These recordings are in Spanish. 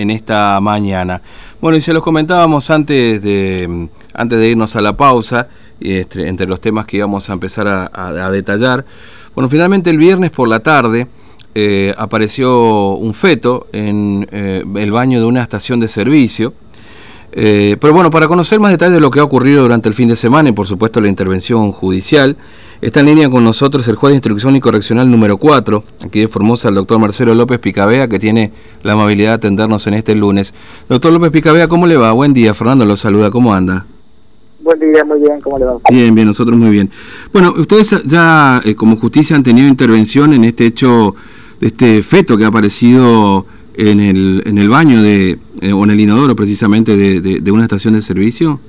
en esta mañana. Bueno, y se los comentábamos antes de, antes de irnos a la pausa, este, entre los temas que íbamos a empezar a, detallar. Bueno, finalmente el viernes por la tarde eh, apareció un feto en eh, el baño de una estación de servicio. Eh, pero bueno, para conocer más detalles de lo que ha ocurrido durante el fin de semana y por supuesto la intervención judicial, está en línea con nosotros el juez de instrucción y correccional número 4, aquí de Formosa, el doctor Marcelo López Picabea, que tiene la amabilidad de atendernos en este lunes. Doctor López Picabea, ¿cómo le va? Buen día, Fernando lo saluda, ¿cómo anda? Buen día, muy bien, ¿cómo le va? Bien, bien, nosotros muy bien. Bueno, ustedes ya eh, como justicia han tenido intervención en este hecho, de este feto que ha aparecido en el, en el baño de, eh, o en el inodoro precisamente de, de, una estación de servicio?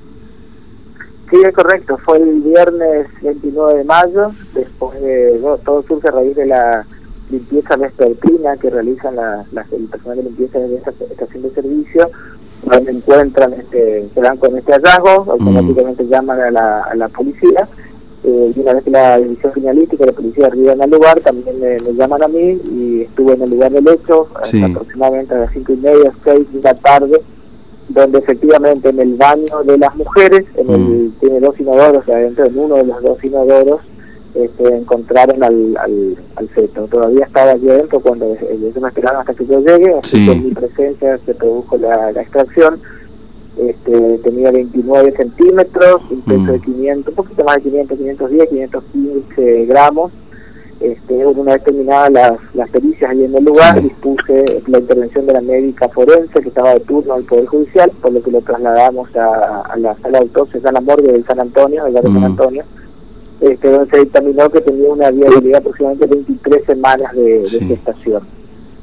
Sí, es correcto. Fue el viernes 29 de mayo, después de todo surge a raíz de la limpieza vespertina que realizan la, el personal de limpieza de esta estación de servicio, donde encuentran, este, se dan con este hallazgo, mm. automáticamente llaman a la, a la policía eh, y una vez que la división criminalística la policía arriban al lugar, también me, llaman a mí y estuve en el lugar del hecho aproximadamente a las cinco y media, seis de la tarde, donde efectivamente en el baño de las mujeres, en el, mm. tiene dos inodoros, adentro en uno de los dos inodoros, este, encontraron al, al, feto. Todavía estaba allí adentro cuando ellos me esperaron hasta que yo llegue, así que en mi presencia se produjo la extracción este, tenía 29 centímetros, un peso de 500, mm. un poquito más de 500, 510, 515 gramos. Este, una vez terminadas las, las pericias ahí en el lugar, dispuse la intervención de la médica forense que estaba de turno al Poder Judicial, por lo que lo trasladamos a, la sala de autopsia, a la morgue del San Antonio, del barrio San mm. Antonio, este, donde se dictaminó que tenía una viabilidad aproximadamente 23 semanas de, de gestación.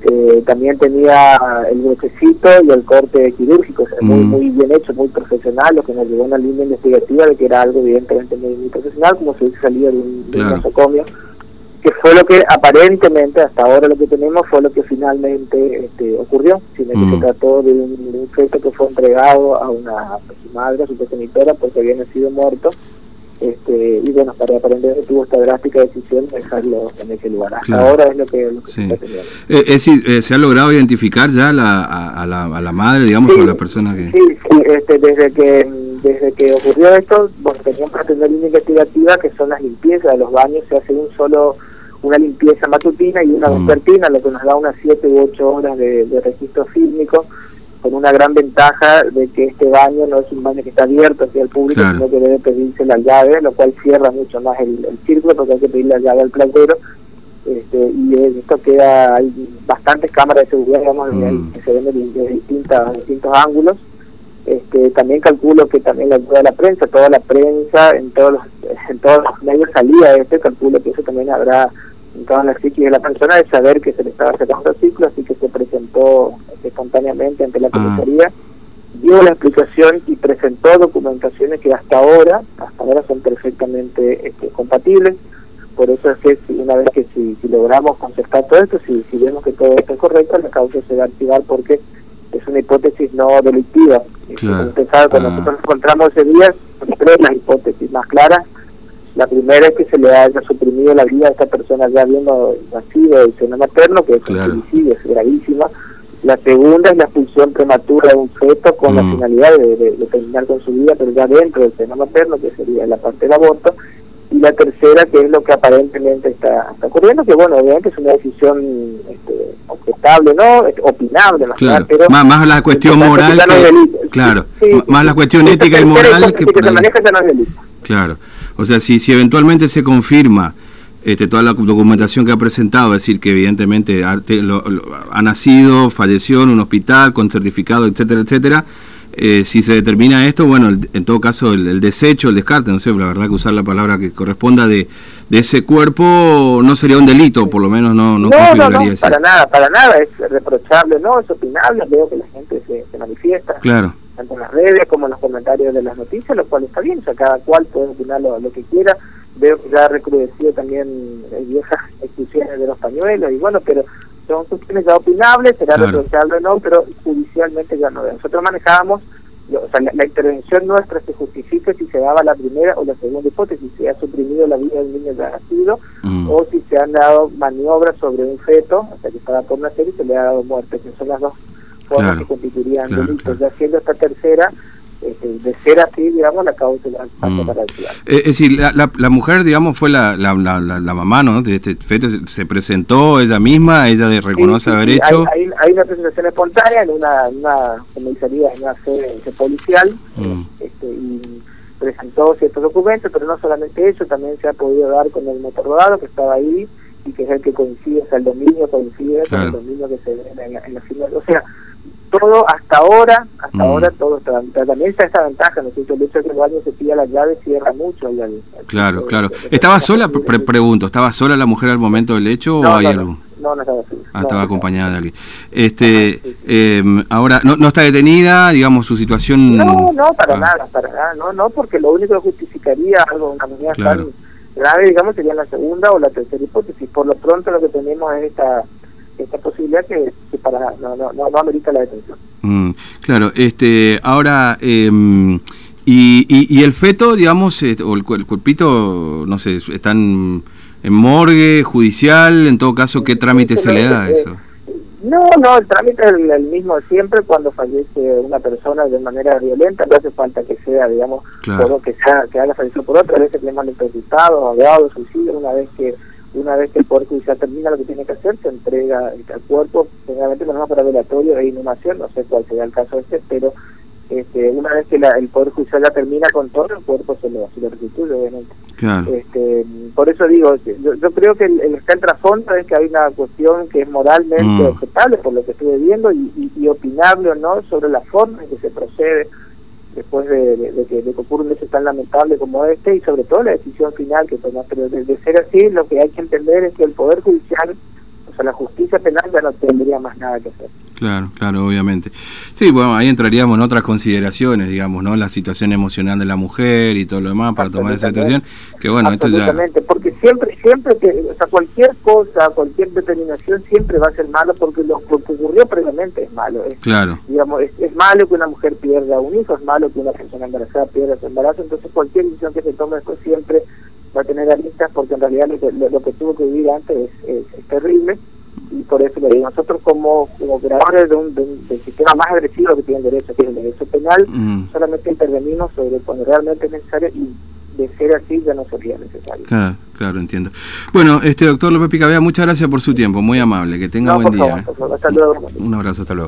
Eh, también tenía el brochecito y el corte quirúrgico, muy, mm. muy bien hecho, muy profesional, lo que nos llevó a una línea investigativa de que era algo evidentemente muy, profesional, como si hubiese salido de un, nosocomio, que fue lo que aparentemente, hasta ahora lo que tenemos, fue lo que finalmente este, ocurrió, sino que se mm. trató de un, feto que fue entregado a una a su madre, a su progenitora, porque había nacido muerto, este, y bueno, para aprender tuvo esta drástica decisión de dejarlo en ese lugar. Hasta ahora es lo que, se está teniendo. Eh, es decir, eh, ¿se ha logrado identificar ya la, a, la, a la madre, digamos, o a la persona que...? Sí, sí este, desde que desde que ocurrió esto, bueno, teníamos que atender línea investigativa que son las limpiezas de los baños, se hace un solo una limpieza matutina y una mm. vespertina, lo que nos da unas 7 u 8 horas de, de registro fílmico con una gran ventaja de que este baño no es un baño que está abierto hacia el público, sino que debe pedirse la llave, lo cual cierra mucho más el, círculo porque hay que pedir la llave al platero. Este, y esto queda, hay bastantes cámaras de seguridad, digamos, mm. que se ven de, distintas, distintos ángulos. Este, también calculo que también la ayuda de la prensa, toda la prensa en todos los, en todos los medios salía este, calculo que eso también habrá en todas las psiquis de la persona de saber que se le estaba sacando el ciclo, así que se presentó espontáneamente ante la ah. comisaría, dio la explicación y presentó documentaciones que hasta ahora, hasta ahora son perfectamente este, compatibles. Por eso es que una vez que si, logramos concertar todo esto, si, si vemos que todo esto es correcto, la causa se va a activar porque es una hipótesis no delictiva. Claro. cuando ah. nosotros encontramos ese día, tres las hipótesis más claras. La primera es que se le haya suprimido la vida a esta persona ya habiendo nacido del seno materno, que es un suicidio, es gravísima. La segunda es la expulsión prematura de un feto con la mm. finalidad de, terminar con su vida, pero ya dentro del seno materno, que sería la parte del aborto. Y la tercera, que es lo que aparentemente está, ocurriendo, que bueno, obviamente es una decisión este, objetable, ¿no? Opinable, más claro. pero... Más, la cuestión moral, claro, más la cuestión ética y moral que... se maneja ya no es delito. Claro, o sea, si, si eventualmente se confirma este, toda la documentación que ha presentado, es decir, que evidentemente ha, nacido, falleció en un hospital con certificado, etcétera, etcétera. Eh, si se determina esto, bueno, en todo caso el, desecho, el descarte, no sé, la verdad que usar la palabra que corresponda de, de ese cuerpo no sería un delito, por lo menos no no, no, no, no para nada, para nada, es reprochable, no, es opinable, veo que la gente se, se manifiesta. Claro tanto en las redes como en los comentarios de las noticias, lo cual está bien, o sea, cada cual puede opinar lo, que quiera. Veo que ya ha recrudecido también viejas exclusiones de los pañuelos, y bueno, pero son cuestiones ya opinables, será reprochable o no, pero judicialmente ya no. Nosotros manejábamos, o sea, la, intervención nuestra se justifica si se daba la primera o la segunda hipótesis, si se ha suprimido la vida del niño ya nacido, mm. o si se han dado maniobras sobre un feto, o sea, que estaba por nacer y se le ha dado muerte, que son las dos formas Claro, que constituirían claro, delitos. claro. Ya siendo esta tercera, de ser así, digamos, la causa pasa Mm. Eh, es decir, la, la- la mujer, digamos, fue la, la, la, la- la mamá, ¿no? De este feto, se, se presentó ella misma, ella reconoce Sí, sí, haber sí, hecho. Hay, hay, hay una presentación espontánea en una, una comisaría, en una sede policial, Mm. este, y presentó ciertos documentos, pero no solamente eso, también se ha podido dar con el motor rodado que estaba ahí y que es el que coincide, o sea, el dominio coincide Claro. con el dominio que se ve en la, en la final. O sea, todo hasta ahora, hasta Mm. ahora todo está, también está esta ventaja, ¿no es cierto? El hecho de que el baño se pilla la llave cierra mucho el, el- Claro, el- claro. ¿Estaba la sola? Pre- pregunto, ¿estaba sola la mujer al momento del hecho no, o hay no, algún? no, no, estaba sola. Ah, No, estaba acompañada de alguien. Este, Ajá, sí, sí. eh, ahora, no, no está detenida, digamos, su situación... No, no, para Ah, nada, para nada, no, no, porque lo único que justificaría algo, una medida Claro. tan grave, digamos, sería la segunda o la tercera hipótesis. Por lo pronto lo que tenemos es esta esta posibilidad que, que para no, no, no, amerita la detención. mm, claro, este, ahora... eh, y, y, y el feto, digamos, eh, o el, el cuerpito, no sé, están en morgue, judicial, en todo caso, ¿qué trámite se le da a eso? No, no, el trámite es el, el mismo siempre cuando fallece una persona de manera violenta, no hace falta que sea, digamos, Claro. por, que, sea, que haya fallecido por otra, a veces tenemos entrevistado, ahogado, suicidio, una vez que una vez que el Poder Judicial termina lo que tiene que hacer, se entrega al cuerpo, generalmente ponemos para velatorio e inhumación, no sé cuál sería el caso este, pero este, una vez que la- el Poder Judicial ya termina con todo, el cuerpo se lo, se lo restituye, obviamente. Claro, Este, por eso digo, yo, yo creo que el, el está el trasfondo es que hay una cuestión que es moralmente Mm. aceptable por lo que estuve viendo y, y, y opinable o no sobre la forma en que se procede después de, que, de que ocurre un hecho tan lamentable como este y sobre todo la decisión final que tomó. Pero de, de ser así, lo que hay que entender es que el Poder Judicial, sea, la justicia penal ya no tendría más nada que hacer. claro, claro, obviamente. Sí, bueno, ahí entraríamos en otras consideraciones, digamos, ¿no? La situación emocional de la mujer y todo lo demás para tomar esa situación, que bueno, esto ya... Porque siempre, siempre que, o sea, cualquier cosa, cualquier determinación siempre va a ser malo porque lo, lo que ocurrió previamente es malo. Es, Claro, digamos, es, es malo que una mujer pierda un hijo, es malo que una persona embarazada pierda su embarazo, entonces cualquier decisión que se tome después siempre va a tener aristas porque en realidad lo que, lo, lo que tuvo que vivir antes es, es, es terrible y por eso le digo, nosotros como, como operadores de un, de un- del sistema más agresivo que tiene derecho, que es el derecho penal, mm, solamente intervenimos sobre cuando realmente es necesario y de ser así ya no sería necesario. claro, claro, entiendo. Bueno, este doctor López Picabea, muchas gracias por su tiempo, muy amable, que tenga No, buen por día. favor, por favor, hasta luego. Un abrazo, hasta luego.